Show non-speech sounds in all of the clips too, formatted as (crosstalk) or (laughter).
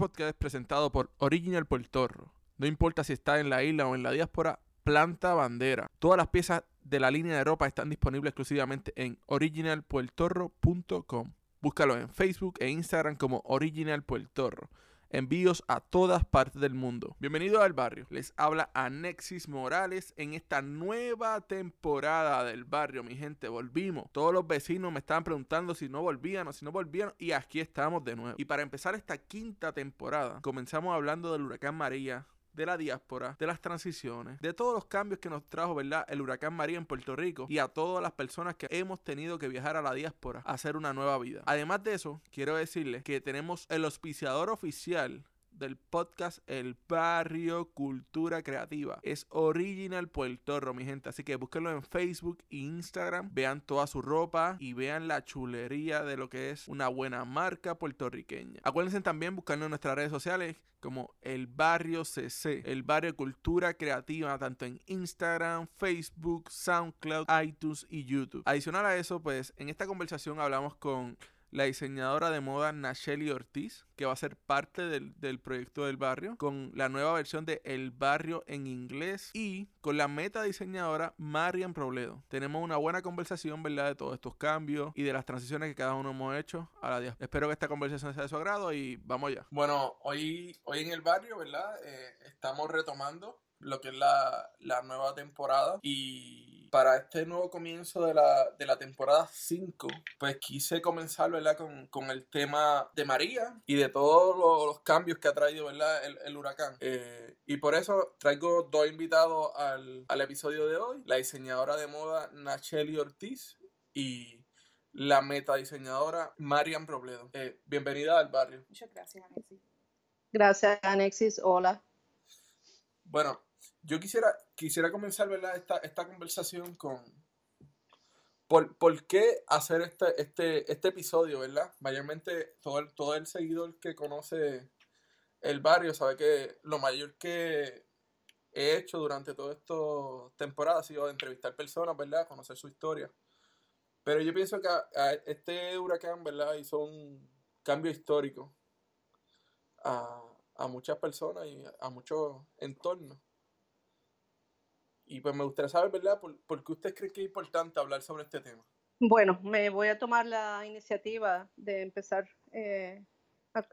podcast es presentado por Original Puertorro. No importa si está en la isla o en la diáspora, planta bandera. Todas las piezas de la línea de ropa están disponibles exclusivamente en originalpuertorro.com. Búscalo en Facebook e Instagram como Original Puertorro. Envíos a todas partes del mundo. Bienvenido al barrio. Les habla Anexis Morales en esta nueva temporada del barrio, mi gente. Volvimos. Todos los vecinos me estaban preguntando si no volvían o si no volvían. Y aquí estamos de nuevo. Y para empezar esta quinta temporada, comenzamos hablando del huracán María, de la diáspora, de las transiciones, de todos los cambios que nos trajo, ¿verdad? El huracán María en Puerto Rico y a todas las personas que hemos tenido que viajar a la diáspora a hacer una nueva vida. Además de eso, quiero decirles que tenemos el auspiciador oficial del podcast El Barrio Cultura Creativa. Es Original Puerto mi gente. Así que búsquenlo en Facebook e Instagram. Vean toda su ropa y vean la chulería de lo que es una buena marca puertorriqueña. Acuérdense también buscarnos en nuestras redes sociales como El Barrio CC, El Barrio Cultura Creativa, tanto en Instagram, Facebook, SoundCloud, iTunes y YouTube. Adicional a eso, pues en esta conversación hablamos con la diseñadora de moda Nacheli Ortiz, que va a ser parte del, proyecto del barrio, con la nueva versión de El Barrio en inglés y con la meta diseñadora Marian Probledo. Tenemos una buena conversación, ¿verdad?, de todos estos cambios y de las transiciones que cada uno hemos hecho a la día. Espero que esta conversación sea de su agrado y vamos ya. Bueno, hoy, hoy en el barrio, ¿verdad?, eh, estamos retomando lo que es la, la nueva temporada y para este nuevo comienzo de la, de la temporada 5, pues quise comenzar, ¿verdad? Con, con, el tema de María y de todos los, cambios que ha traído, ¿verdad? El, el huracán. Eh, y por eso traigo dos invitados al, al episodio de hoy. La diseñadora de moda Nacheli Ortiz y la meta diseñadora Marian Robledo. Eh, bienvenida al barrio. Muchas gracias, Alexis. Gracias, Anexis. Hola. Bueno, yo quisiera, quisiera comenzar ¿verdad? Esta, esta conversación con por, por qué hacer este, este, este episodio, ¿verdad? Mayormente todo el, todo el seguidor que conoce el barrio sabe que lo mayor que he hecho durante toda esta temporada ha sido entrevistar personas, ¿verdad? Conocer su historia. Pero yo pienso que este huracán, ¿verdad? Hizo un cambio histórico a, a muchas personas y a muchos entornos. Y pues me gustaría saber, ¿verdad? ¿Por, qué usted cree que es importante hablar sobre este tema? Bueno, me voy a tomar la iniciativa de empezar eh,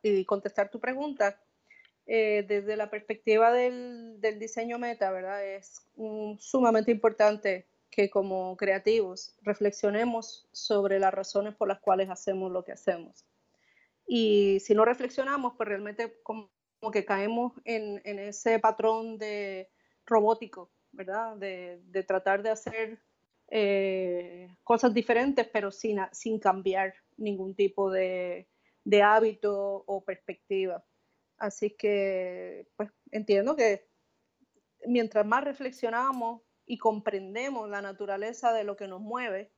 y contestar tu pregunta. Eh, desde la perspectiva del, diseño meta, ¿verdad? Es sumamente importante que como creativos reflexionemos sobre las razones por las cuales hacemos lo que hacemos. Y si no reflexionamos, pues realmente como, que caemos en, en ese patrón de robótico ¿verdad? De, tratar de hacer eh, cosas diferentes, pero sin, sin cambiar ningún tipo de, hábito o perspectiva. Así que, pues, entiendo que mientras más reflexionamos y comprendemos la naturaleza de lo que nos mueve,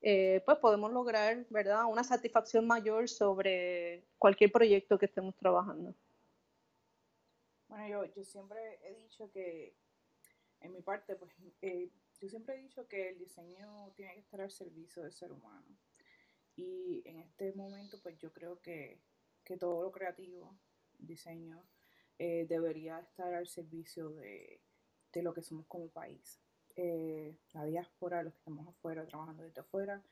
eh, pues podemos lograr, ¿verdad?, una satisfacción mayor sobre cualquier proyecto que estemos trabajando. Bueno, yo, yo siempre he dicho que en mi parte, pues eh, yo siempre he dicho que el diseño tiene que estar al servicio del ser humano. Y en este momento, pues yo creo que, todo lo creativo, diseño, eh, debería estar al servicio de, lo que somos como país. Eh, la diáspora, los que estamos afuera, trabajando desde afuera,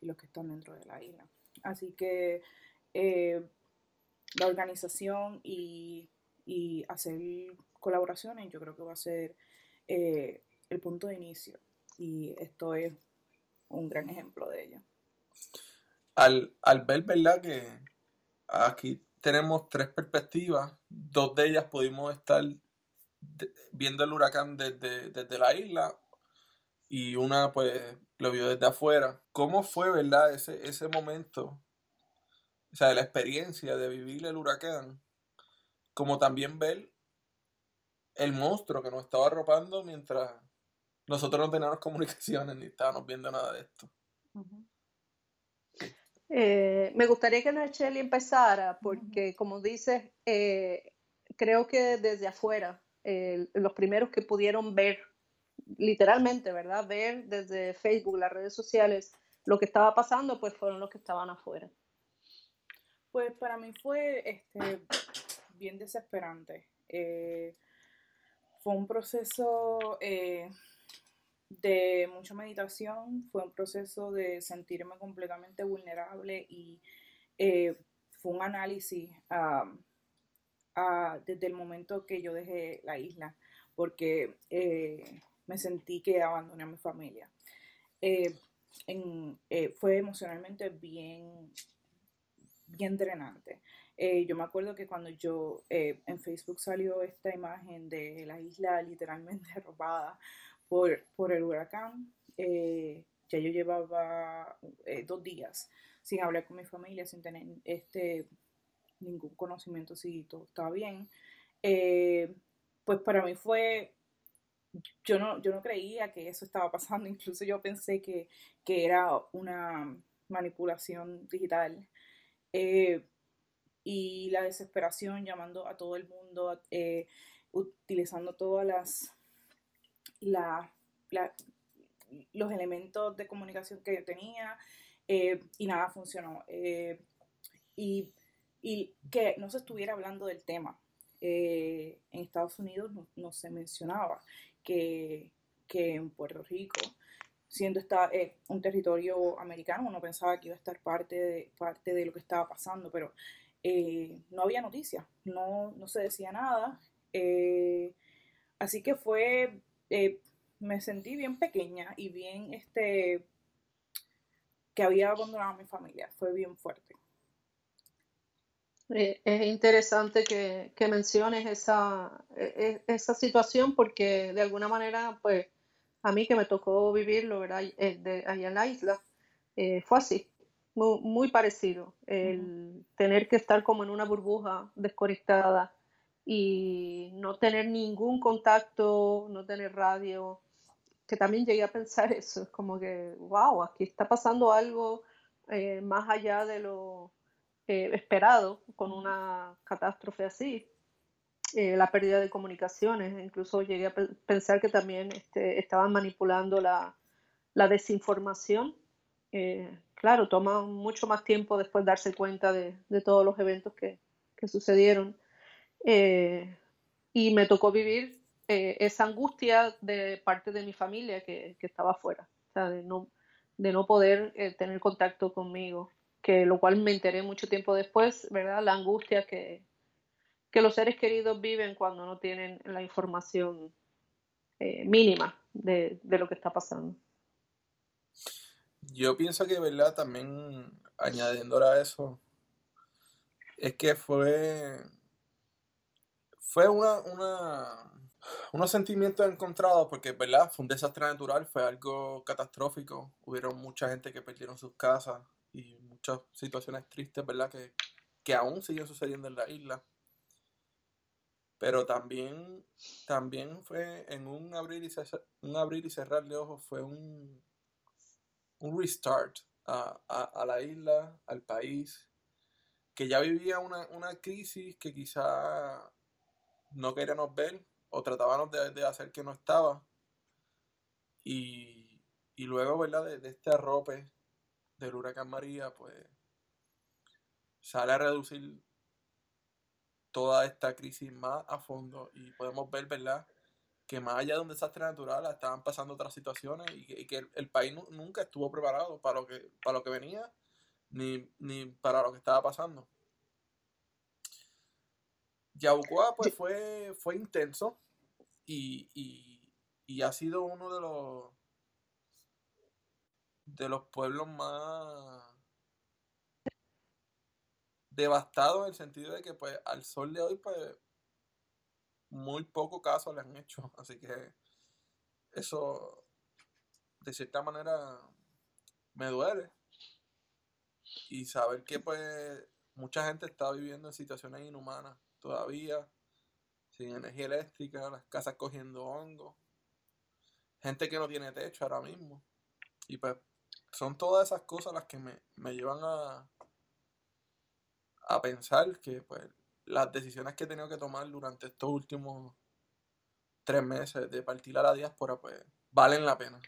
y los que están dentro de la isla. Así que la organización y, y hacer colaboraciones, yo creo que va a ser eh, el punto de inicio. Y esto es un gran ejemplo de ello. Al, ver, ¿verdad? Que aquí tenemos tres perspectivas, dos de ellas pudimos estar viendo el huracán desde, desde la isla y una pues lo vio desde afuera. ¿Cómo fue, verdad, ese, ese momento? O sea, la experiencia de vivir el huracán, como también ver el monstruo que nos estaba arropando mientras nosotros no teníamos (laughs) comunicaciones ni estábamos viendo nada de esto. Eh, me gustaría que Nacheli empezara porque, como dices, eh, creo que desde afuera, los primeros que pudieron ver, literalmente, ¿verdad? Ver desde Facebook, las redes sociales, lo que estaba pasando, pues fueron los que estaban afuera. Pues para mí fue este, bien desesperante. Eh, fue un proceso eh, de mucha meditación, fue un proceso de sentirme completamente vulnerable y eh, fue un análisis desde el momento que yo dejé la isla, porque me sentí que abandoné a mi familia. fue emocionalmente bien bien drenante. Eh, yo me acuerdo que cuando yo eh, en Facebook salió esta imagen de la isla literalmente (laughs) robada por, por el huracán, eh, ya yo llevaba dos días sin hablar con mi familia, sin tener este, ningún conocimiento si todo estaba bien. pues para mí fue, yo no, yo no creía que eso estaba pasando, (laughs) incluso yo pensé que, que era una manipulación digital. Y la desesperación llamando a todo el mundo, eh, utilizando todas las los elementos de comunicación que yo tenía eh, y nada funcionó. y, que no se estuviera hablando del tema. en Estados Unidos no, se mencionaba que, que en Puerto Rico siendo esta, eh, un territorio americano, uno pensaba que iba a estar parte de, parte de lo que estaba pasando, pero eh, no había noticias, no, no se decía nada. Eh, así que fue, me sentí bien pequeña y bien, este, que había abandonado a mi familia, fue bien fuerte. Es interesante que, que menciones esa, e, e, esa situación porque de alguna manera, pues, a mí que me tocó vivirlo, ¿verdad? Eh, allá en la isla, eh, fue así, muy, parecido. El tener que estar como en una burbuja desconectada y no tener ningún contacto, no tener radio, que también llegué a pensar eso, es como que, wow, aquí está pasando algo eh, más allá de lo esperado con una catástrofe así. Eh, la pérdida de comunicaciones. Incluso llegué a pensar que también este, estaban manipulando la, desinformación. Eh, claro, toma mucho más tiempo después darse cuenta de, todos los eventos que, sucedieron. Eh, y me tocó vivir esa angustia de parte de mi familia que, estaba afuera, de no, de no poder tener contacto conmigo, que lo cual me enteré mucho tiempo después, ¿verdad? La angustia que, los seres queridos viven cuando no tienen la información eh, mínima de, lo que está pasando. Yo pienso que, ¿verdad? También añadiendo a eso, es que fue, fue una, una, unos sentimientos encontrados porque, ¿verdad? Fue un desastre natural, fue algo catastrófico. Hubieron mucha gente que perdieron sus casas y muchas situaciones tristes, ¿verdad? Que, que aún siguen sucediendo en la isla. Pero también, también fue en un abrir y cerrar, un abrir y cerrar de ojos, fue un, un restart a, la isla, al país, que ya vivía una, crisis que quizá no queríamos ver o tratábamos de, hacer que no estaba. Y, luego, ¿verdad? De, de, este arrope del huracán María, pues sale a reducir toda esta crisis más a fondo y podemos ver, ¿verdad? Que más allá de un desastre natural estaban pasando otras situaciones y que, el, país nunca estuvo preparado para lo que, para lo que venía ni, ni para lo que estaba pasando. Yabucoa pues fue, fue intenso y, y, y ha sido uno de los de los pueblos más devastado en el sentido de que pues al sol de hoy pues muy poco caso le han hecho (laughs) así que eso de cierta manera me duele. Y saber que pues mucha gente está viviendo en situaciones inhumanas todavía sin energía eléctrica las casas cogiendo hongo gente que no tiene techo ahora mismo. Y pues son todas esas cosas las que me, me llevan a, a pensar que pues las decisiones que he tenido que tomar durante estos últimos tres meses de partir a la diáspora pues valen la pena.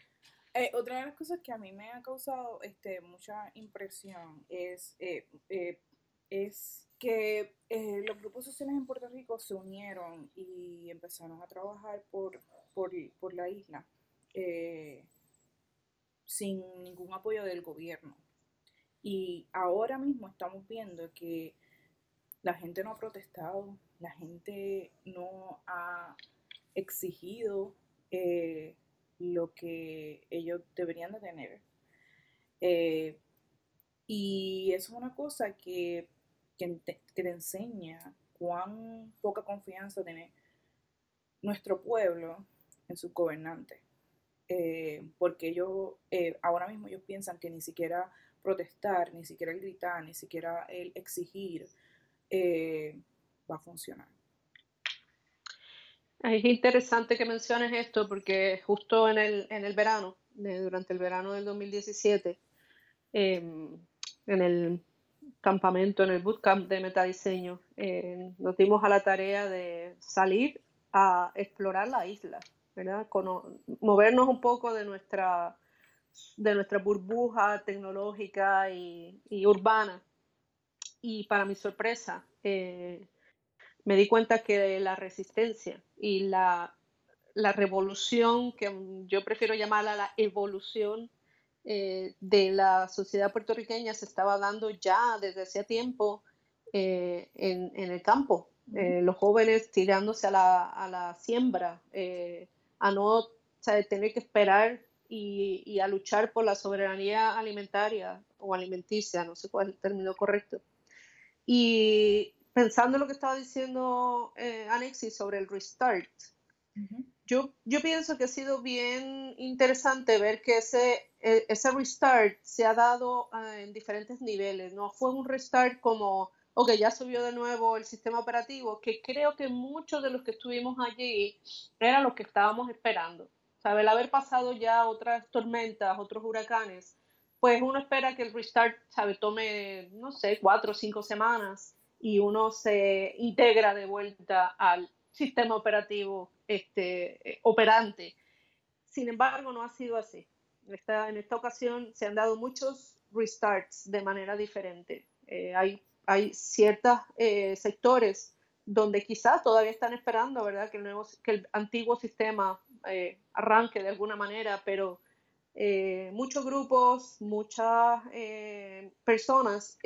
Eh, otra de las cosas que a mí me ha causado este, mucha impresión es, eh, eh, que los grupos sociales en Puerto Rico se unieron y empezaron a trabajar por, la isla sin ningún apoyo del gobierno. Y ahora mismo estamos viendo que la gente no ha protestado, la gente no ha exigido lo que ellos deberían de tener. Eh, y eso es una cosa que, que, te, enseña cuán poca confianza tiene nuestro pueblo en sus gobernantes. Eh, porque ellos, eh, ahora mismo ellos piensan que ni siquiera protestar, ni siquiera el gritar, ni siquiera el exigir va a funcionar. Es interesante que menciones esto porque justo en el, en el verano, durante el verano del 2017, em, en el campamento, en el bootcamp de metadiseño, eh, nos dimos a la tarea de salir a explorar la isla, movernos un poco de nuestra, de nuestra burbuja tecnológica y urbana. Y para mi sorpresa, eh, me di cuenta que la resistencia y la, revolución, que yo prefiero llamarla la evolución eh, de la sociedad puertorriqueña, se estaba dando ya desde hace tiempo eh, en, el campo. Los jóvenes tirándose a la, siembra, a no tener que esperar y, y, a luchar por la soberanía alimentaria o alimenticia, no sé cuál es el término correcto. Y pensando en lo que estaba diciendo eh, Alexis sobre el restart, yo, yo pienso que ha sido bien interesante ver que ese, e, ese restart se ha dado ah, en diferentes niveles. No fue un restart como, ok, ya subió de nuevo el sistema operativo, que creo que muchos de los que estuvimos allí eran los que estábamos esperando. El haber pasado ya otras tormentas, otros huracanes, pues uno espera que el restart, ¿sabe? Tome, no sé, cuatro o cinco semanas y uno se integra de vuelta al sistema operativo este, eh, operante. Sin embargo, no ha sido así. Esta, en esta ocasión se han dado muchos restarts de manera diferente. Eh, hay, hay ciertos eh, sectores donde quizás todavía están esperando, ¿verdad? Que el, nuevo, que el antiguo sistema arranque de alguna manera, pero muchos grupos, muchas personas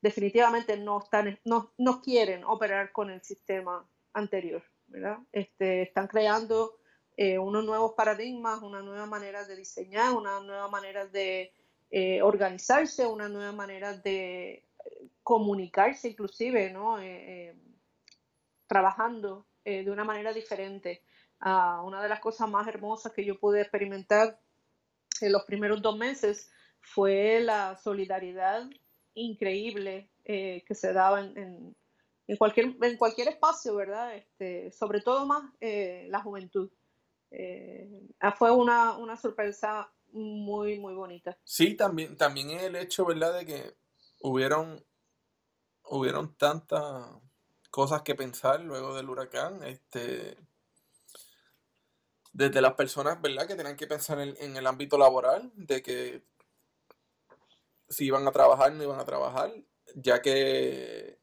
definitivamente no, están, no, no quieren operar con el sistema anterior, ¿verdad? Este, están creando eh, unos nuevos paradigmas, una nueva manera de diseñar, una nueva manera de eh, organizarse, una nueva manera de comunicarse inclusive, ¿no? Eh, trabajando de una manera diferente. Ah, una de las cosas más hermosas que yo pude experimentar en los primeros dos meses fue la solidaridad increíble eh, que se daba en, en, cualquier, en cualquier espacio, ¿verdad? Este, sobre todo más eh, la juventud. Eh, ah, fue una, una, sorpresa muy, muy bonita. Sí, también, también el hecho, ¿verdad?, de que hubieron, hubieron tantas cosas que pensar luego del huracán. Este, desde las personas, ¿verdad?, que tenían que pensar en, el ámbito laboral, de que si iban a trabajar, no iban a trabajar, ya que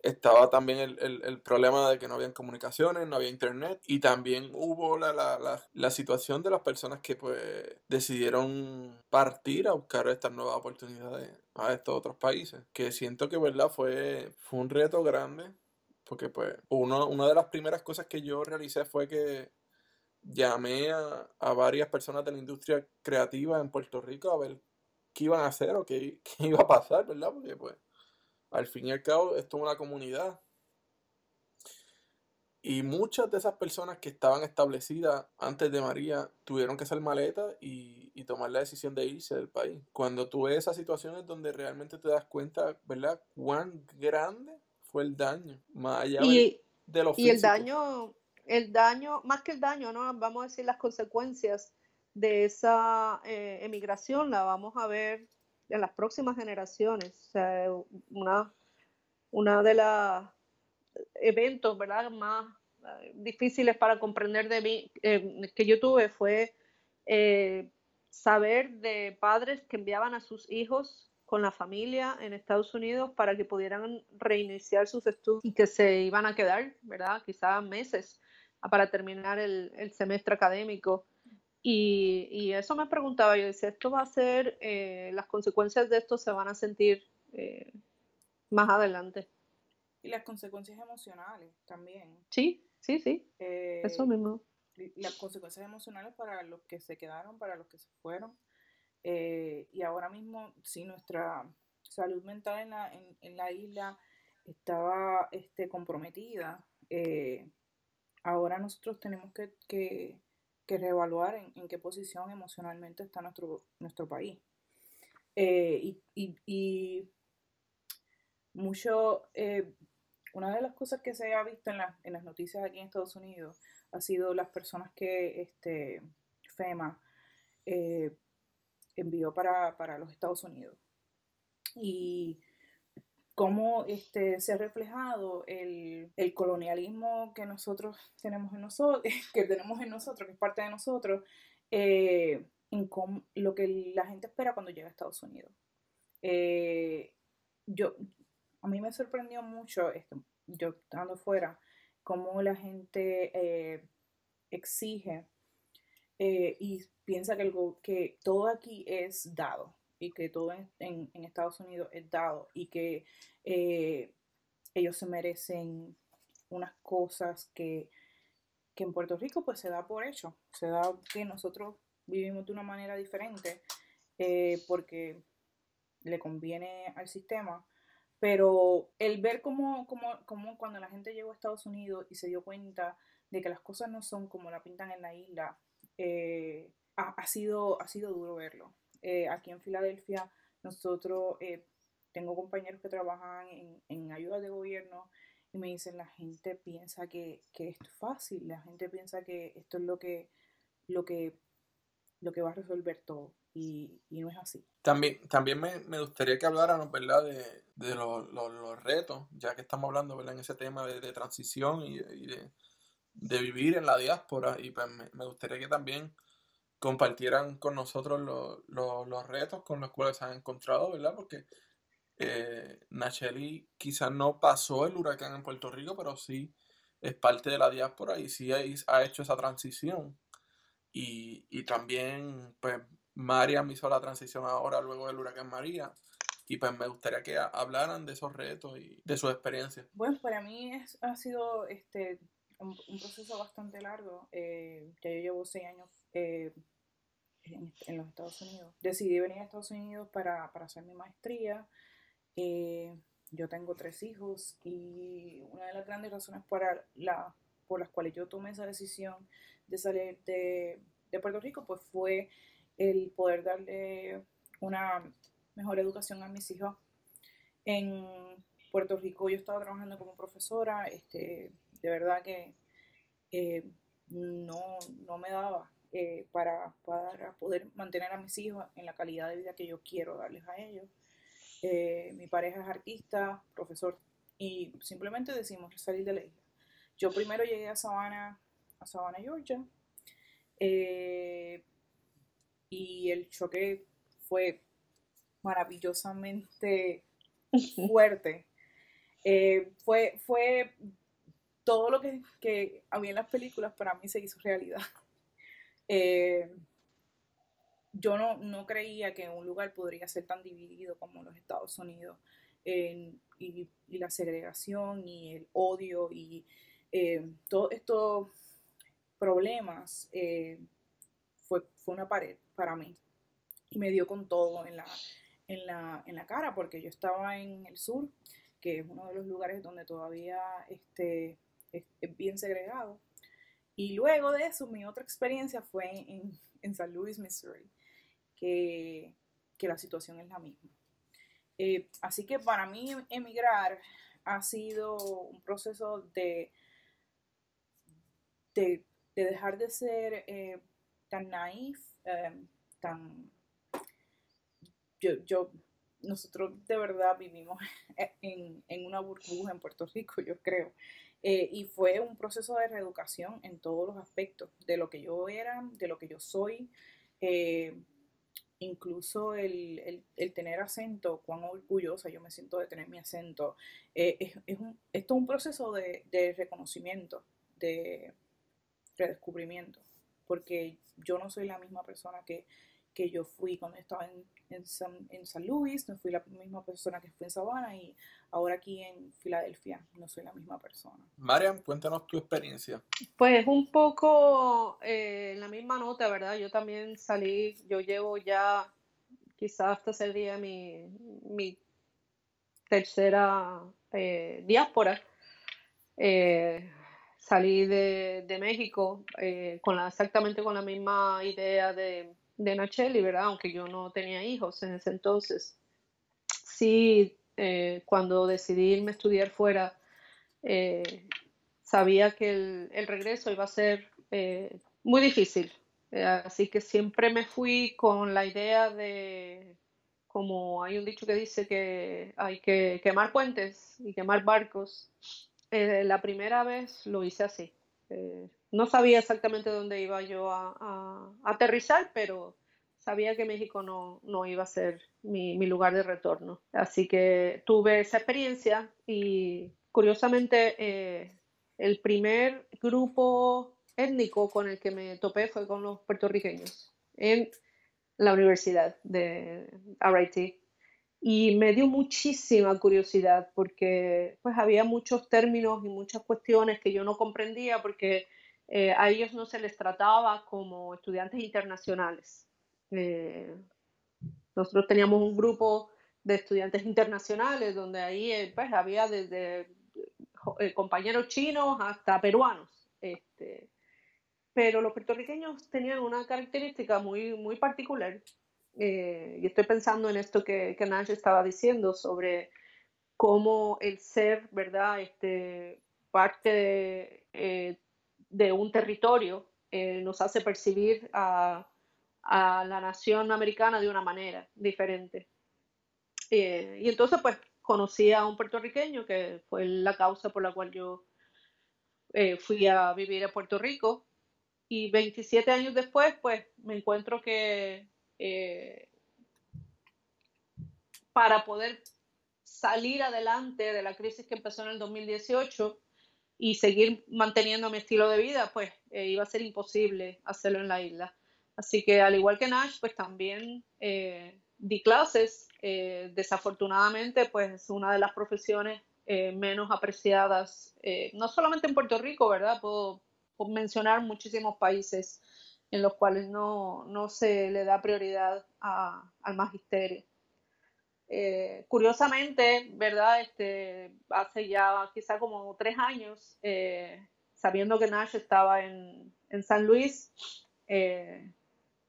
estaba también el, problema de que no había comunicaciones, no había internet y también hubo la, la, la, situación de las personas que pues decidieron partir a buscar estas nuevas oportunidades a estos otros países, que siento que verdad fue, fue un reto grande, porque pues uno, una de las primeras cosas que yo realicé fue que llamé a, a varias personas de la industria creativa en Puerto Rico a ver qué iban a hacer o (laughs) qué, iba a pasar, ¿verdad? Porque pues al fin y al cabo esto es una comunidad. Y muchas de esas personas que estaban establecidas antes de María tuvieron que hacer maleta y, y, tomar la decisión de irse del país. Cuando tú ves esas situaciones donde realmente te das cuenta, ¿verdad? Cuán grande fue el daño, más allá y, de, lo Y el daño, el daño, más que el daño, ¿no? Vamos a decir las consecuencias de esa eh, emigración la vamos a ver en las próximas generaciones. O sea, una, una de los eventos ¿verdad? más eh, difíciles para comprender de mí, eh, que yo tuve fue eh, saber de padres que enviaban a sus hijos con la familia en Estados Unidos para que pudieran reiniciar sus estudios y que se iban a quedar, ¿verdad? Quizás meses para terminar el, el semestre académico. Y, y, eso me preguntaba, yo decía, esto va a ser, eh, las consecuencias de esto se van a sentir eh, más adelante. Y las consecuencias emocionales también. Sí, sí, sí. Eh, eso mismo. Las consecuencias emocionales para los que se quedaron, para los que se fueron. Eh, y ahora mismo, si nuestra salud mental en la, en, en la isla estaba este, comprometida, ahora nosotros tenemos que, que que reevaluar en, en, qué posición emocionalmente está nuestro, nuestro país. Eh, y, y, y, mucho, eh, una de las cosas que se ha visto en, la, en, las noticias aquí en Estados Unidos ha sido las personas que este, FEMA eh, envió para, para los Estados Unidos. Y cómo este, se ha reflejado el, el, colonialismo que nosotros tenemos en nosotros, (laughs) que tenemos en nosotros, que es parte de nosotros, eh, en cómo, lo que la gente espera cuando llega a Estados Unidos. Eh, yo, a mí me sorprendió mucho, esto, yo estando fuera, cómo la gente eh, exige y piensa que, el, que todo aquí es dado y que todo en, en, Estados Unidos es dado y que eh, ellos se merecen unas cosas que, que, en Puerto Rico pues se da por hecho, se da que nosotros vivimos de una manera diferente eh, porque le conviene al sistema, pero el ver cómo, cómo, cómo cuando la gente llegó a Estados Unidos y se dio cuenta de que las cosas no son como la pintan en la isla, eh, ha, sido, ha sido duro verlo. Eh, aquí en Filadelfia, nosotros, eh, tengo compañeros que trabajan en, en ayuda de gobierno y me dicen, la gente piensa que, que, esto es fácil, la gente piensa que esto es lo que, lo que, lo que va a resolver todo. Y, y no es así. También, también me, me gustaría que habláramos, ¿verdad?, de, de los, los, retos, ya que estamos hablando, ¿verdad?, en ese tema de, de transición y, de, de, vivir en la diáspora. Y pues me gustaría que también compartieran con nosotros lo, lo, los retos con los cuales se han encontrado, ¿verdad? Porque eh, Nacheli quizás no pasó el huracán en Puerto Rico, pero sí es parte de la diáspora y sí ha hecho esa transición. Y, y también, pues, María hizo la transición ahora luego del huracán María. Y pues me gustaría que hablaran de esos retos y de su experiencia. Bueno, para mí ha sido este, un, un proceso bastante largo. Eh, ya yo llevo seis años eh, en, los Estados Unidos. Decidí venir a Estados Unidos para, para hacer mi maestría. Eh, yo tengo tres hijos y una de las grandes razones para la, por las cuales yo tomé esa decisión de salir de, de Puerto Rico pues fue el poder darle una mejor educación a mis hijos. En Puerto Rico yo estaba trabajando como profesora, este, de verdad que eh, no, no me daba eh, para, para, poder mantener a mis hijos en la calidad de vida que yo quiero darles a ellos. Eh, mi pareja es artista, profesor, y simplemente decimos salir de la isla. Yo primero llegué a Savannah, a Savannah, Georgia, eh, y el choque fue maravillosamente (laughs) fuerte. Eh, fue, fue todo lo que, que había en las películas para mí se hizo realidad. Eh, yo no, no, creía que un lugar podría ser tan dividido como los Estados Unidos. Y, la segregación y el odio y eh, todos estos problemas eh, fue, fue una pared para mí. Y me dio con todo en la, en, la, en la cara, porque yo estaba en el sur, que es uno de los lugares donde todavía este, es, es bien segregado. Y luego de eso, mi otra experiencia fue en, en San Luis, Missouri, que, que, la situación es la misma. Eh, así que para mí emigrar ha sido un proceso de, de, de dejar de ser eh, tan naif, eh, tan... Yo, yo, nosotros de verdad vivimos (laughs) en, en, una burbuja en Puerto Rico, yo creo. Eh, y fue un proceso de reeducación en todos los aspectos, de lo que yo era, de lo que yo soy, eh, incluso el, el, tener acento, cuán orgullosa yo me siento de tener mi acento. Eh, es, un, esto es un proceso de, de reconocimiento, de redescubrimiento, porque yo no soy la misma persona que, que yo fui cuando estaba en, en, San, en San Luis, no fui la misma persona que fui en Sabana y ahora aquí en Filadelfia no soy la misma persona. Mariam, cuéntanos tu experiencia. Pues un poco eh, en la misma nota, ¿verdad? Yo también salí, yo llevo ya quizás hasta ese día mi, mi tercera eh, diáspora. Eh, salí de, de México con la, exactamente con la misma idea de de Nacheli, ¿verdad? Aunque yo no tenía hijos en ese entonces. Sí, eh, cuando decidí irme a estudiar fuera, eh, sabía que el, regreso iba a ser eh, muy difícil. así que siempre me fui con la idea de, como hay un dicho que dice que hay que quemar puentes y quemar barcos. la primera vez lo hice así no sabía exactamente dónde iba yo a, aterrizar, pero sabía que México no, no iba a ser mi, lugar de retorno. Así que tuve esa experiencia y curiosamente eh, el primer grupo étnico con el que me topé fue con los puertorriqueños en la universidad de RIT. Y me dio muchísima curiosidad porque pues había muchos términos y muchas cuestiones que yo no comprendía porque eh, a ellos no se les trataba como estudiantes internacionales. Eh, nosotros teníamos un grupo de estudiantes internacionales donde ahí eh, pues, había desde compañeros chinos hasta peruanos. Este, pero los puertorriqueños tenían una característica muy, muy particular. y estoy pensando en esto que, que Nash estaba diciendo sobre cómo el ser, ¿verdad? Este, parte de, de un territorio eh, nos hace percibir a, la nación americana de una manera diferente. Eh, y entonces, pues, conocí a un puertorriqueño que fue la causa por la cual yo eh, fui a vivir a Puerto Rico. Y 27 años después, pues, me encuentro que para poder salir adelante de la crisis que empezó en el 2018, y seguir manteniendo mi estilo de vida, pues eh, iba a ser imposible hacerlo en la isla. Así que al igual que Nash, pues también eh, di clases. Eh, desafortunadamente, pues una de las profesiones menos apreciadas, no solamente en Puerto Rico, ¿verdad? Puedo, mencionar muchísimos países en los cuales no, no se le da prioridad al magisterio. Eh, curiosamente, ¿verdad? Este, hace ya quizá como tres años, eh, sabiendo que Nash estaba en, San Luis, eh,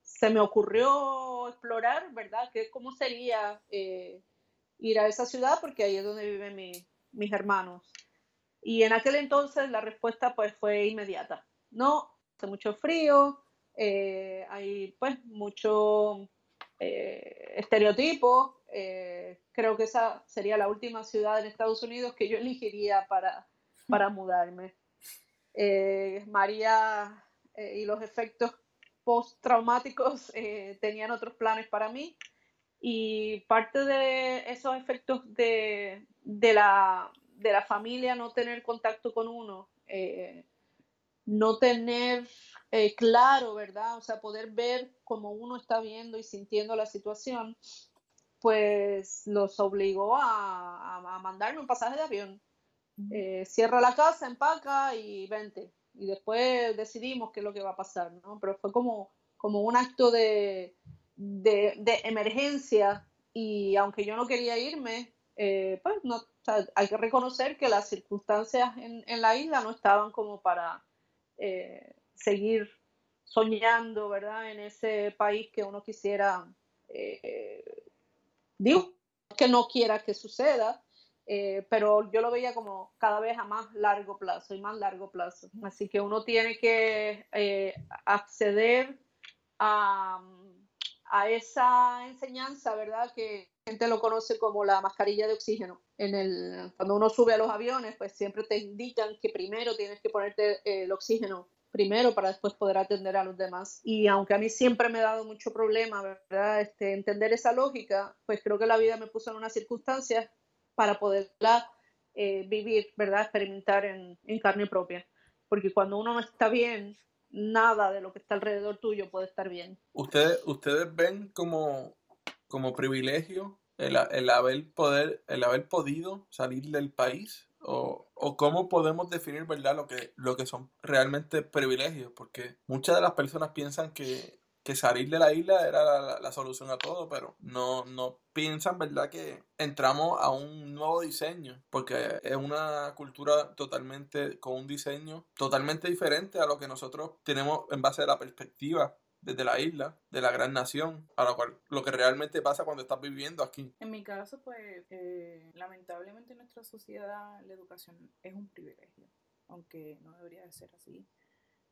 se me ocurrió explorar, ¿verdad? Que, ¿Cómo sería ir a esa ciudad? Porque ahí es donde viven mis hermanos. Y en aquel entonces la respuesta pues fue inmediata. No, hace mucho frío, hay pues mucho estereotipo, eh, creo que esa sería la última ciudad en Estados Unidos que yo elegiría para, para mudarme. Eh, María eh, y los efectos postraumáticos tenían otros planes para mí y parte de esos efectos de, de, la, de la familia no tener contacto con uno, no tener claro, ¿verdad? O sea, poder ver cómo uno está viendo y sintiendo la situación, pues los obligó a, mandarme un pasaje de avión. Eh, cierra la casa, empaca y vente. Y después decidimos qué es lo que va a pasar, ¿no? Pero fue como, como un acto de, emergencia y aunque yo no quería irme, eh, pues no, hay que reconocer que las circunstancias en, la isla no estaban como para eh, seguir soñando, ¿verdad? En ese país que uno quisiera Digo que no quiera que suceda, eh, pero yo lo veía como cada vez a más largo plazo y más largo plazo. Así que uno tiene que eh, acceder a, a esa enseñanza, ¿verdad? Que gente lo conoce como la mascarilla de oxígeno. En el, cuando uno sube a los aviones, pues siempre te indican que primero tienes que ponerte el oxígeno primero para después poder atender a los demás. Y aunque a mí siempre me ha dado mucho problema, ¿verdad? Este, entender esa lógica, pues creo que la vida me puso en unas circunstancias para poderla eh, vivir, ¿verdad? Experimentar en, en carne propia. Porque cuando uno no está bien, nada de lo que está alrededor tuyo puede estar bien. ¿Ustedes, ustedes ven como, como privilegio el, el, haber poder, el haber podido salir del país? O, o, cómo podemos definir verdad lo que, lo que son realmente privilegios, porque muchas de las personas piensan que que salir de la isla era la, solución a todo, pero no, no piensan, ¿verdad?, que entramos a un nuevo diseño, porque es una cultura totalmente, con un diseño totalmente diferente a lo que nosotros tenemos en base a la perspectiva desde la isla, de la gran nación, a lo cual lo que realmente pasa cuando estás viviendo aquí. En mi caso, pues, eh, lamentablemente en nuestra sociedad la educación es un privilegio, aunque no debería de ser así.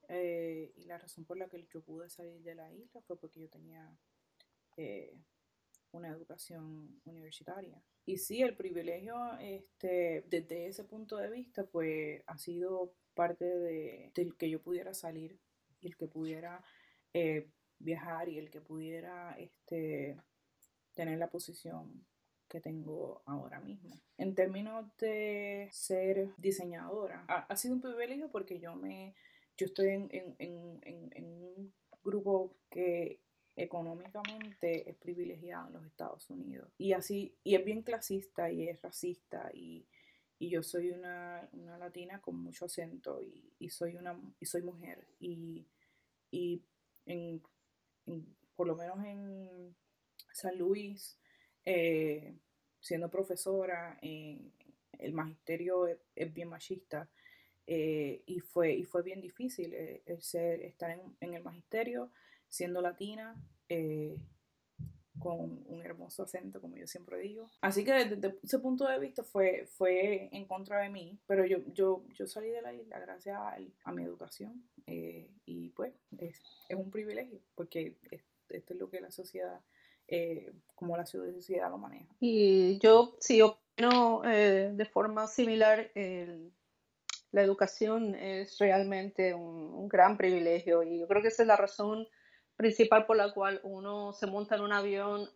Eh, y la razón por la que yo pude salir de la isla fue porque yo tenía eh, una educación universitaria. Y sí, el privilegio, este, desde ese punto de vista, pues ha sido parte de, del que yo pudiera salir y el que pudiera eh, viajar y el que pudiera este, tener la posición que tengo ahora mismo. En términos de ser diseñadora, ha sido un privilegio porque yo me yo estoy en, un grupo que económicamente es privilegiado en los Estados Unidos. Y así, y es bien clasista y es racista y, yo soy una, latina con mucho acento y, soy una y soy mujer y, en, por lo menos en San Luis eh, siendo profesora el magisterio es bien machista eh, y, fue, y fue bien difícil eh, ser, estar en, el magisterio, siendo latina, eh, con un hermoso acento, como yo siempre digo. Así que desde, ese punto de vista fue, fue en contra de mí, pero yo, yo, yo salí de la isla gracias a, mi educación y pues es, es, un privilegio, porque esto es lo que la sociedad, como la sociedad lo maneja. Y yo sí opino de forma similar. La educación es realmente un, gran privilegio y yo creo que esa es la razón principal por la cual uno se monta en un avión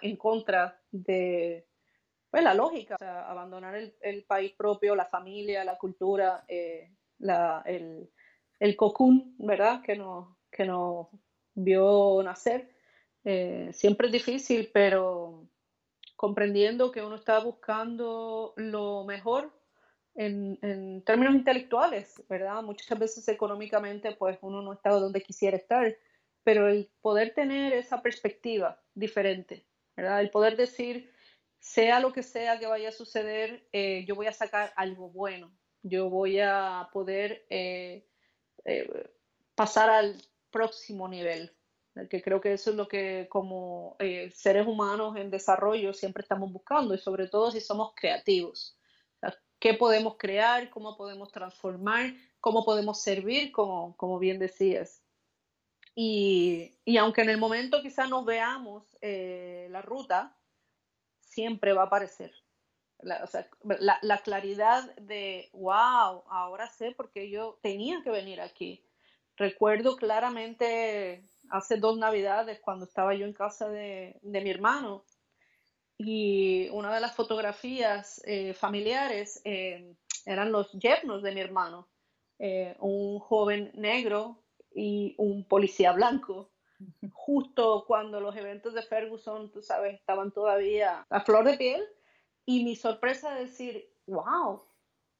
en contra de pues, la lógica, abandonar el, país propio, la familia, la cultura, eh, el, el cocún, ¿verdad? Que nos, que vio nacer. Eh, siempre es difícil, pero comprendiendo que uno está buscando lo mejor en, términos intelectuales, ¿verdad? Muchas veces económicamente pues uno no está donde quisiera estar, pero el poder tener esa perspectiva diferente, ¿verdad? El poder decir, sea lo que sea que vaya a suceder, eh, yo voy a sacar algo bueno, yo voy a poder eh, eh, pasar al próximo nivel, que creo que eso es lo que como seres humanos en desarrollo siempre estamos buscando y sobre todo si somos creativos. Qué podemos crear, cómo podemos transformar, cómo podemos servir, como, como bien decías. Y, y, aunque en el momento quizás nos veamos eh, la ruta, siempre va a aparecer. La, o sea, la, la, claridad de, wow, ahora sé por qué yo tenía que venir aquí. Recuerdo claramente hace dos navidades cuando estaba yo en casa de, de mi hermano y una de las fotografías eh, familiares eh, eran los yernos de mi hermano, un joven negro y un policía blanco, justo cuando los eventos de Ferguson, tú sabes, estaban todavía a flor de piel, y mi sorpresa de decir, wow,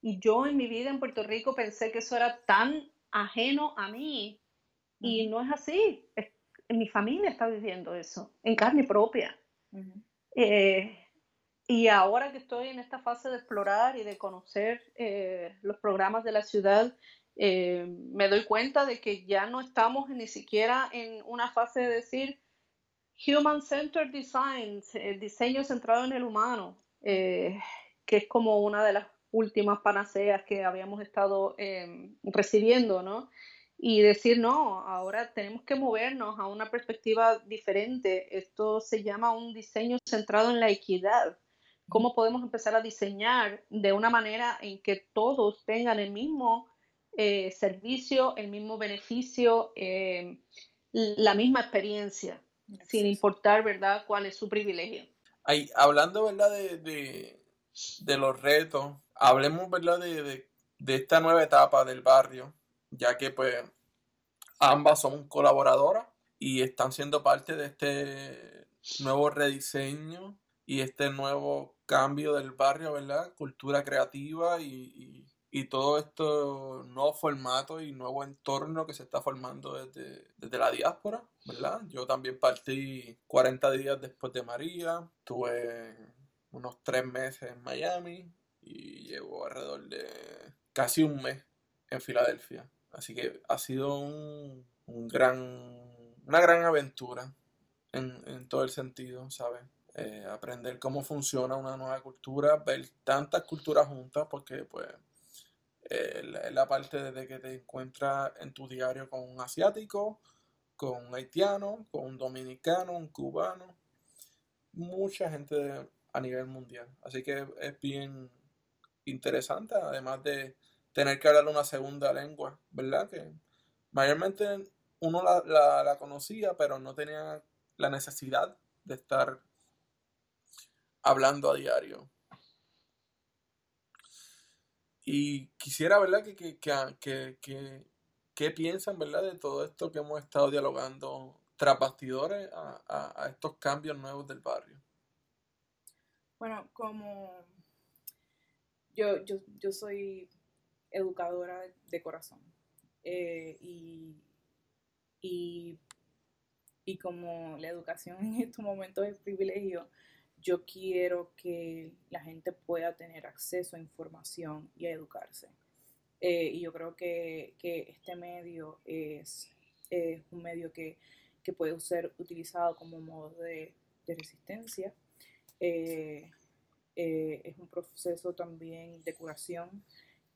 y yo en mi vida en Puerto Rico pensé que eso era tan ajeno a mí, y no es así, mi familia está viviendo eso, en carne propia. Eh, y ahora que estoy en esta fase de explorar y de conocer eh, los programas de la ciudad, eh, me doy cuenta de que ya no estamos ni siquiera en una fase de decir Human Centered Design, el diseño centrado en el humano, que es como una de las últimas panaceas que habíamos estado recibiendo, ¿no? y decir, no, ahora tenemos que movernos a una perspectiva diferente. Esto se llama un diseño centrado en la equidad. ¿Cómo podemos empezar a diseñar de una manera en que todos tengan el mismo eh, servicio, el mismo beneficio, eh, la misma experiencia, sin importar, ¿verdad?, cuál es su privilegio. Ahí, hablando, ¿verdad?, de, de, los retos, hablemos, ¿verdad?, de, de esta nueva etapa del barrio ya que pues ambas son colaboradoras y están siendo parte de este nuevo rediseño y este nuevo cambio del barrio, ¿verdad? Cultura creativa y, todo esto nuevo formato y nuevo entorno que se está formando desde, desde, la diáspora, ¿verdad? Yo también partí 40 días después de María, tuve unos tres meses en Miami y llevo alrededor de casi un mes en Filadelfia. Así que ha sido un, gran, una gran aventura en, todo el sentido, ¿sabes? Eh, aprender cómo funciona una nueva cultura, ver tantas culturas juntas, porque pues eh, la, parte de que te encuentras en tu diario con un asiático, con un haitiano, con un dominicano, un cubano, mucha gente a nivel mundial. Así que es bien interesante, además de tener que hablar una segunda lengua, ¿verdad? Que mayormente uno la, conocía, pero no tenía la necesidad de estar hablando a diario. Y quisiera, ¿verdad? Que, que, que, que, piensan, ¿verdad? De todo esto que hemos estado dialogando tras bastidores a, a estos cambios nuevos del barrio. Bueno, como yo, yo, yo soy educadora de corazón. Eh, y, y, como la educación (laughs) en estos momentos es privilegio, yo quiero que la gente pueda tener acceso a información y a educarse. Eh, y yo creo que, este medio es, un medio que, puede ser utilizado como modo de, resistencia. Eh, es un proceso también de curación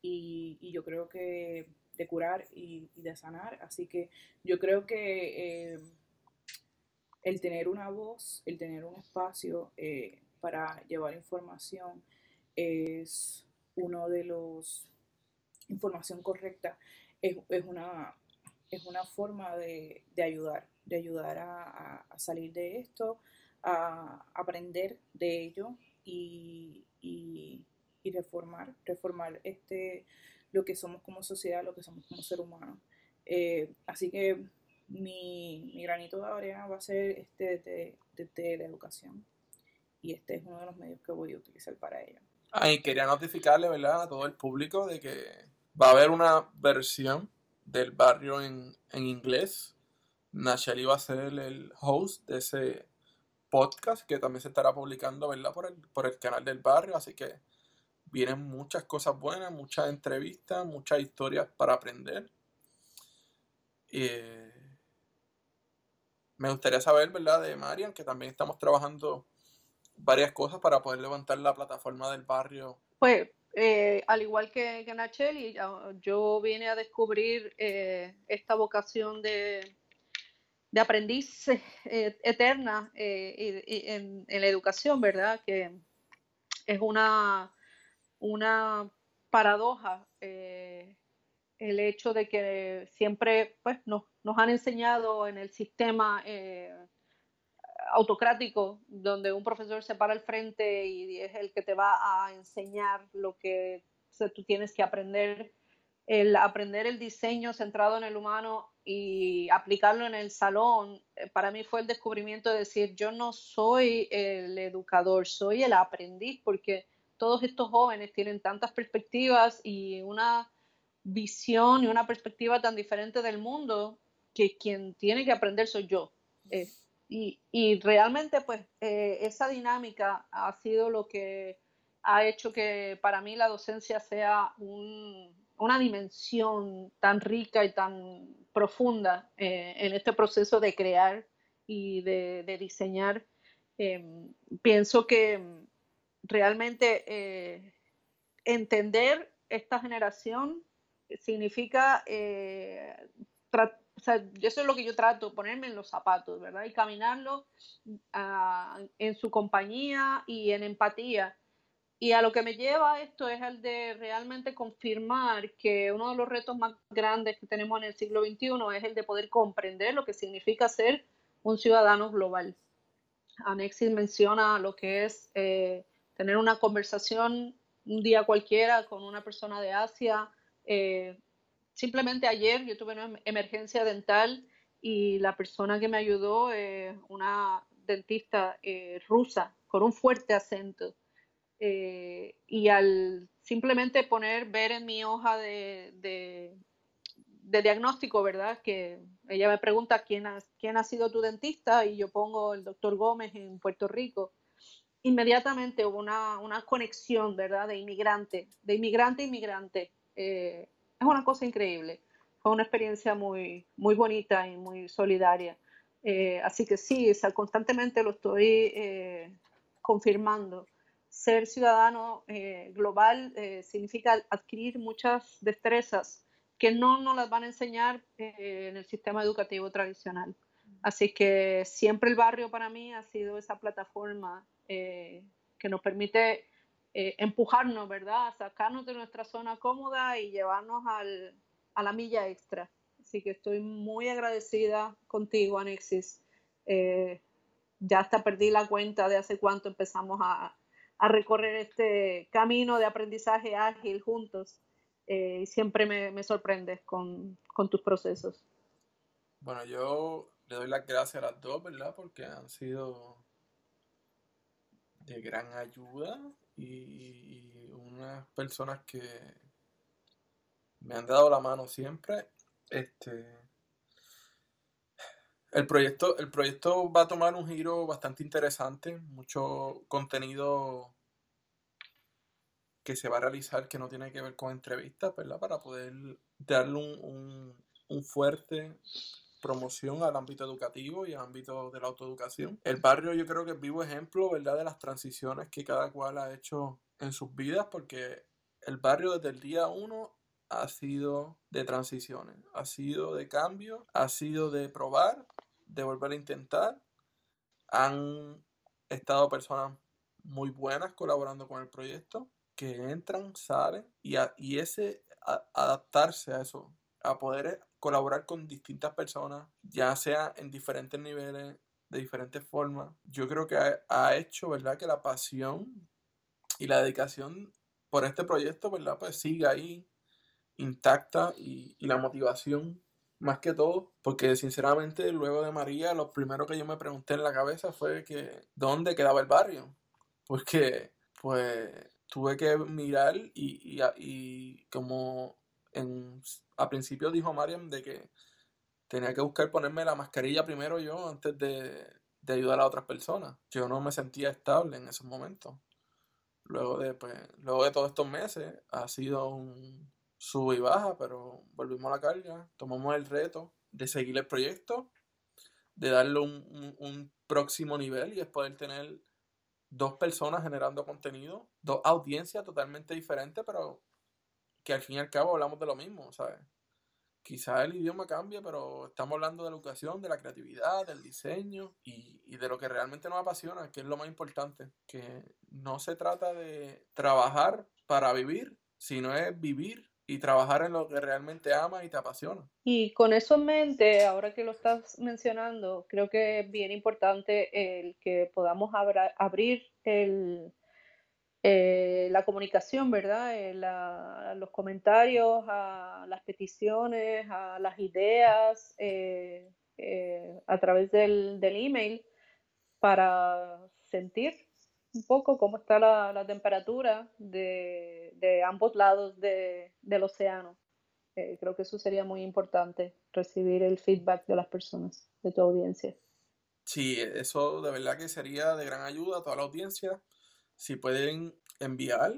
y, yo creo que de curar y, de sanar. Así que yo creo que eh, el tener una voz, el tener un espacio eh, para llevar información es uno de los información correcta es, una es una forma de, ayudar de ayudar a, salir de esto a aprender de ello y, y reformar, reformar este, lo que somos como sociedad, lo que somos como ser humano. Eh, así que mi, granito de arena va a ser este de, educación y este es uno de los medios que voy a utilizar para ello. Ah, y quería notificarle, ¿verdad?, a todo el público de que va a haber una versión del barrio en, inglés. Nacheli va a ser el host de ese podcast que también se estará publicando, ¿verdad?, por el, por el canal del barrio. Así que Vienen muchas cosas buenas, muchas entrevistas, muchas historias para aprender. Eh, me gustaría saber, ¿verdad?, de Marian, que también estamos trabajando varias cosas para poder levantar la plataforma del barrio. Pues, eh, al igual que, que Nacheli, yo vine a descubrir eh, esta vocación de, de aprendiz eterna en, en, la educación, ¿verdad? Que es una una paradoja eh, el hecho de que siempre pues, nos, han enseñado en el sistema eh, autocrático, donde un profesor se para al frente y es el que te va a enseñar lo que tú tienes que aprender. El aprender el diseño centrado en el humano y aplicarlo en el salón, eh, para mí fue el descubrimiento de decir, yo no soy el educador, soy el aprendiz, porque todos estos jóvenes tienen tantas perspectivas y una visión y una perspectiva tan diferente del mundo que quien tiene que aprender soy yo. Eh, y, realmente pues eh, esa dinámica ha sido lo que ha hecho que para mí la docencia sea una dimensión tan rica y tan profunda eh, en este proceso de crear y de diseñar. pienso que realmente eh, entender esta generación significa eh, o eso es lo que yo trato, ponerme en los zapatos, ¿verdad? Y caminarlo ah, en su compañía y en empatía. Y a lo que me lleva esto es el de realmente confirmar que uno de los retos más grandes que tenemos en el siglo XXI es el de poder comprender lo que significa ser un ciudadano global. Anexis menciona lo que es eh, tener una conversación un día cualquiera con una persona de Asia, eh, simplemente ayer yo tuve una emergencia dental y la persona que me ayudó, es una dentista eh, rusa con un fuerte acento. Eh, y al simplemente poner, ver en mi hoja de, diagnóstico, ¿verdad? Que ella me pregunta ¿quién ha, quién ha sido tu dentista y yo pongo el doctor Gómez en Puerto Rico. Inmediatamente hubo una, una conexión, ¿verdad? De inmigrante, de inmigrante a inmigrante. Eh, es una cosa increíble. Fue una experiencia muy, muy bonita y muy solidaria. Eh, así que sí, constantemente lo estoy eh, confirmando. Ser ciudadano eh, global significa adquirir muchas destrezas que no nos las van a enseñar en el sistema educativo tradicional. Así que siempre el barrio para mí ha sido esa plataforma que nos permite eh, empujarnos, ¿verdad? Sacarnos de nuestra zona cómoda y llevarnos al, a la milla extra. Así que estoy muy agradecida contigo, Anexis. Eh, ya hasta perdí la cuenta de hace cuánto empezamos a, a recorrer este camino de aprendizaje ágil juntos. Eh, siempre me, me sorprendes con, con, tus procesos. Bueno, yo le doy las gracias a las dos, ¿verdad? Porque han sido de gran ayuda y, unas personas que me han dado la mano siempre. Este, el proyecto, el proyecto va a tomar un giro bastante interesante, mucho contenido que se va a realizar que no tiene que ver con entrevistas, ¿verdad? Para poder darle un, un fuerte promoción al ámbito educativo y al ámbito de la autoeducación. El barrio yo creo que es vivo ejemplo, ¿verdad?, de las transiciones que cada cual ha hecho en sus vidas, porque el barrio desde el día uno ha sido de transiciones, ha sido de cambio, ha sido de probar, de volver a intentar. Han estado personas muy buenas colaborando con el proyecto, que entran, salen y, y ese adaptarse a eso, a poder colaborar con distintas personas, ya sea en diferentes niveles, de diferentes formas. Yo creo que ha, hecho, ¿verdad? Que la pasión y la dedicación por este proyecto, ¿verdad? Pues siga ahí intacta y, la motivación más que todo, porque sinceramente luego de María, lo primero que yo me pregunté en la cabeza fue que dónde quedaba el barrio, porque pues tuve que mirar y, y como en a principio dijo Mariam de que tenía que buscar ponerme la mascarilla primero yo antes de, ayudar a otras personas. Yo no me sentía estable en esos momentos. Luego de, pues, luego de todos estos meses ha sido un sub y baja, pero volvimos a la carga, tomamos el reto de seguir el proyecto, de darle un, un próximo nivel y es poder tener dos personas generando contenido, dos audiencias totalmente diferentes, pero que al fin y al cabo hablamos de lo mismo, ¿sabes? Quizá el idioma cambia, pero estamos hablando de la educación, de la creatividad, del diseño y, de lo que realmente nos apasiona, que es lo más importante, que no se trata de trabajar para vivir, sino es vivir y trabajar en lo que realmente ama y te apasiona. Y con eso en mente, ahora que lo estás mencionando, creo que es bien importante el que podamos abrir el, eh, la comunicación, ¿verdad? Eh, los comentarios, las peticiones, las ideas eh, a través del, del, email para sentir un poco cómo está la, temperatura de, de, ambos lados de, del océano. creo que eso sería muy importante, recibir el feedback de las personas, de tu audiencia. Sí, eso de verdad que sería de gran ayuda a toda la audiencia si pueden enviar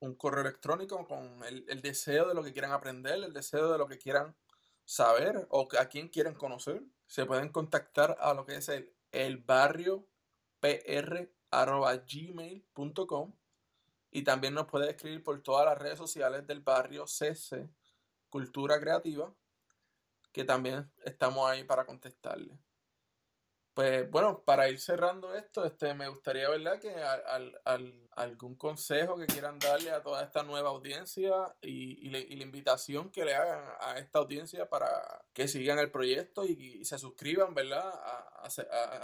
un correo electrónico con el, deseo de lo que quieran aprender, el deseo de lo que quieran saber o a quién quieren conocer, se pueden contactar a lo que es el, el barrio gmail.com y también nos puede escribir por todas las redes sociales del barrio CC Cultura Creativa que también estamos ahí para contestarle. Pues bueno, para ir cerrando esto, este, me gustaría, ¿verdad?, que al, al, algún consejo que quieran darle a toda esta nueva audiencia y, y, la invitación que le hagan a esta audiencia para que sigan el proyecto y, se suscriban, ¿verdad?, a,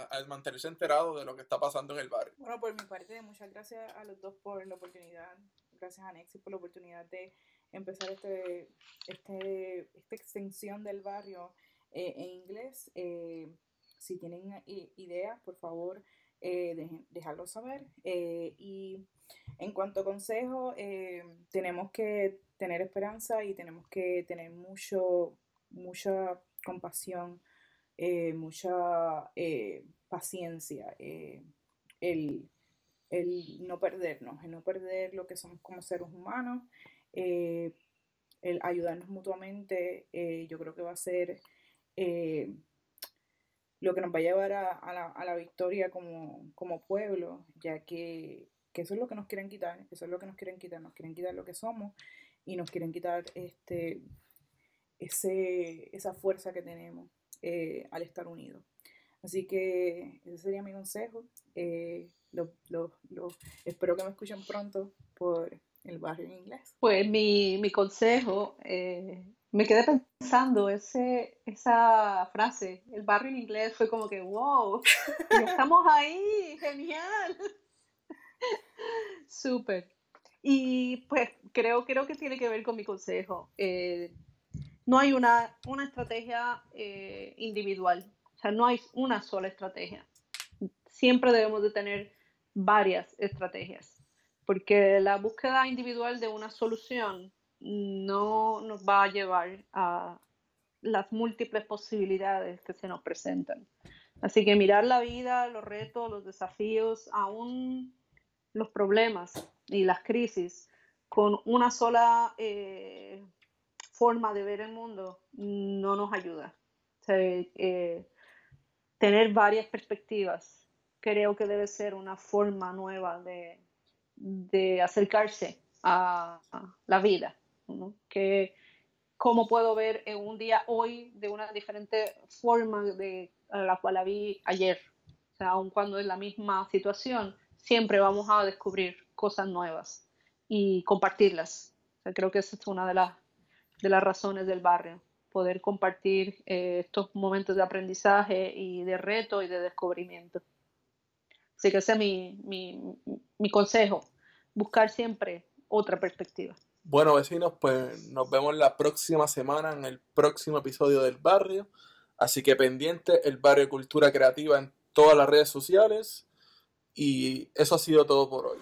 a, mantenerse enterados de lo que está pasando en el barrio. Bueno, por mi parte, muchas gracias a los dos por la oportunidad, gracias a Nexi por la oportunidad de empezar este, este, esta extensión del barrio eh, en inglés. Eh, si tienen eh, ideas, por favor, eh, dejarlo saber. Eh, y en cuanto a consejo, tenemos que tener esperanza y tenemos que tener mucho, mucha compasión, mucha paciencia, el, el, no perdernos, el no perder lo que somos como seres humanos, el ayudarnos mutuamente, yo creo que va a ser lo que nos va a llevar a, la, a la, victoria como, como pueblo, ya que, que, eso es lo que nos quieren quitar, eso es lo que nos quieren quitar, nos quieren quitar lo que somos y nos quieren quitar este, ese, esa fuerza que tenemos eh, al estar unidos. Así que ese sería mi consejo. Eh, espero que me escuchen pronto por el barrio en inglés. Pues mi, mi consejo eh, me quedé pensando, ese, esa frase, el barrio en inglés, fue como que, wow, estamos ahí, genial. (laughs) Súper. Y pues creo, creo que tiene que ver con mi consejo. Eh, no hay una, una estrategia eh, individual, o sea, no hay una sola estrategia. Siempre debemos de tener varias estrategias, porque la búsqueda individual de una solución no nos va a llevar a las múltiples posibilidades que se nos presentan. Así que mirar la vida, los retos, los desafíos, aún los problemas y las crisis con una sola eh, forma de ver el mundo no nos ayuda. Eh, tener varias perspectivas creo que debe ser una forma nueva de, de acercarse a la vida. Que cómo puedo ver en un día hoy de una diferente forma de la cual la vi ayer. O sea, aun cuando es la misma situación, siempre vamos a descubrir cosas nuevas y compartirlas. creo que esa es una de las, de las razones del barrio, poder compartir eh, estos momentos de aprendizaje y de reto y de descubrimiento. Así que ese es mi, mi, mi consejo, buscar siempre otra perspectiva. Bueno, vecinos, pues nos vemos la próxima semana en el próximo episodio del barrio. Así que pendiente el barrio Cultura Creativa en todas las redes sociales. Y eso ha sido todo por hoy.